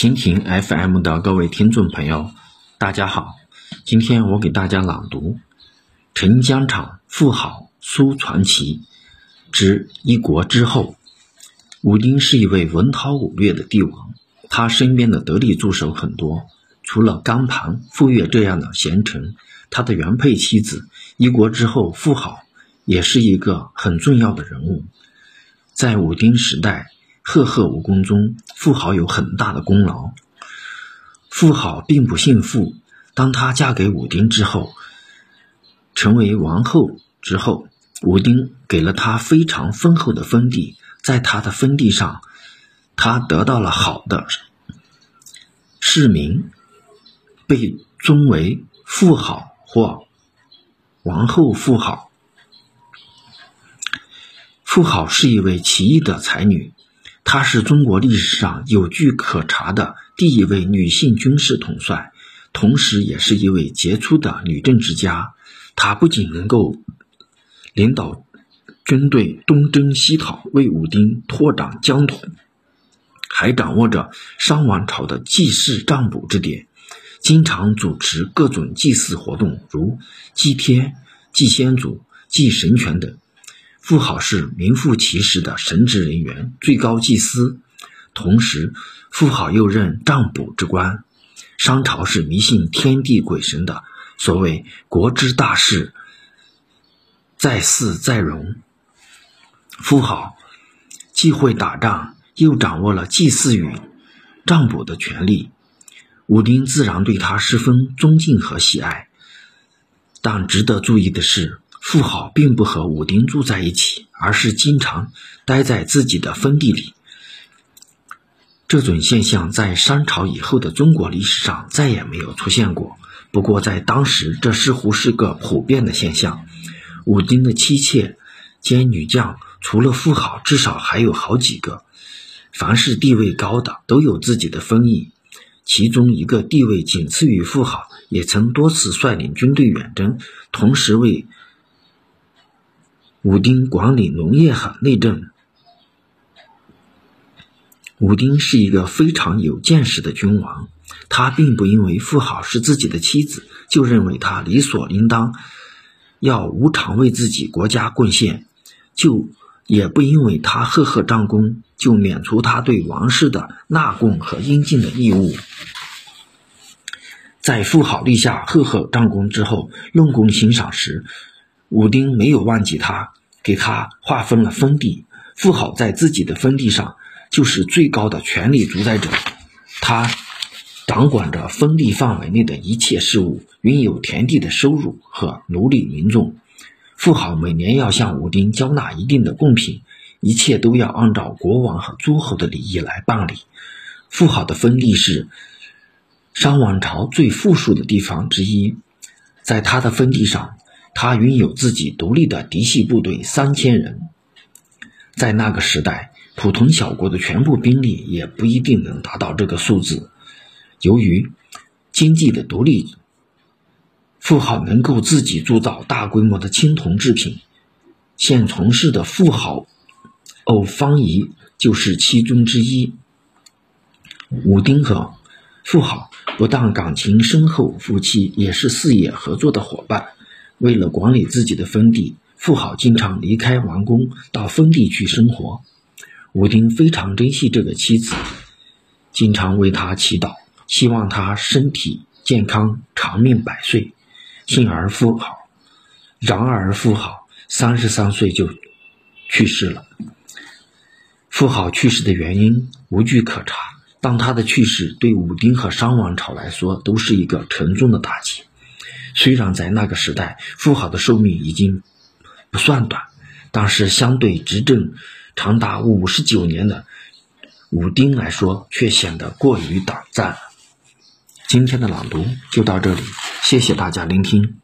蜻蜓 FM 的各位听众朋友，大家好。今天我给大家朗读《陈江场富豪苏传奇之一国之后》。武丁是一位文韬武略的帝王，他身边的得力助手很多。除了甘盘、傅说这样的贤臣，他的原配妻子一国之后妇好也是一个很重要的人物。在武丁时代，赫赫武功中，妇好有很大的功劳。妇好并不姓富，当她嫁给武丁之后，成为王后之后，武丁给了她非常丰厚的封地。在他的封地上，他得到了好的市民，被尊为富豪或王后富豪。富豪是一位奇异的才女，她是中国历史上有据可查的第一位女性军事统帅，同时也是一位杰出的女政治家。她不仅能够领导。军队东征西讨，为武丁拓展疆土，还掌握着商王朝的祭祀占卜之典，经常主持各种祭祀活动，如祭天、祭先祖、祭神权等。妇好是名副其实的神职人员，最高祭司，同时妇好又任占卜之官。商朝是迷信天地鬼神的，所谓国之大事，在祀在戎。妇好既会打仗，又掌握了祭祀与占卜的权利，武丁自然对他十分尊敬和喜爱。但值得注意的是，妇好并不和武丁住在一起，而是经常待在自己的封地里。这种现象在商朝以后的中国历史上再也没有出现过。不过在当时，这似乎是个普遍的现象。武丁的妻妾兼女将。除了富豪，至少还有好几个。凡是地位高的，都有自己的封邑。其中一个地位仅次于富豪，也曾多次率领军队远征，同时为武丁管理农业和内政。武丁是一个非常有见识的君王，他并不因为妇好是自己的妻子，就认为他理所应当要无偿为自己国家贡献，就。也不因为他赫赫战功，就免除他对王室的纳贡和应尽的义务。在妇好立下赫赫战功之后，论功行赏时，武丁没有忘记他，给他划分了封地。富豪在自己的封地上就是最高的权力主宰者，他掌管着封地范围内的一切事务，拥有田地的收入和奴隶民众。富豪每年要向武丁交纳一定的贡品，一切都要按照国王和诸侯的礼仪来办理。富豪的封地是商王朝最富庶的地方之一，在他的封地上，他拥有自己独立的嫡系部队三千人。在那个时代，普通小国的全部兵力也不一定能达到这个数字。由于经济的独立。富豪能够自己铸造大规模的青铜制品，现从事的富豪欧方仪就是其中之一。武丁和富豪不但感情深厚，夫妻也是事业合作的伙伴。为了管理自己的封地，富豪经常离开王宫到封地去生活。武丁非常珍惜这个妻子，经常为她祈祷，希望她身体健康，长命百岁。幸而富好，然而富好三十三岁就去世了。富豪去世的原因无据可查，但他的去世对武丁和商王朝来说都是一个沉重的打击。虽然在那个时代，富豪的寿命已经不算短，但是相对执政长达五十九年的武丁来说，却显得过于短暂。今天的朗读就到这里，谢谢大家聆听。